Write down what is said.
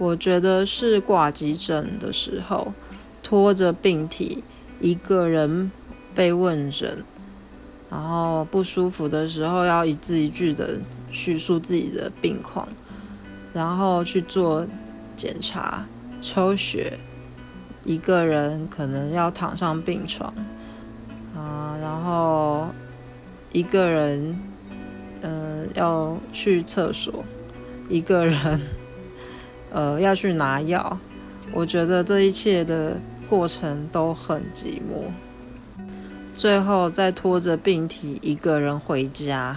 我觉得是挂急诊的时候，拖着病体一个人被问诊，然后不舒服的时候要一字一句的叙述自己的病况，然后去做检查、抽血，一个人可能要躺上病床啊，然后一个人嗯要去厕所，一个人。呃，要去拿药，我觉得这一切的过程都很寂寞。最后再拖着病体一个人回家，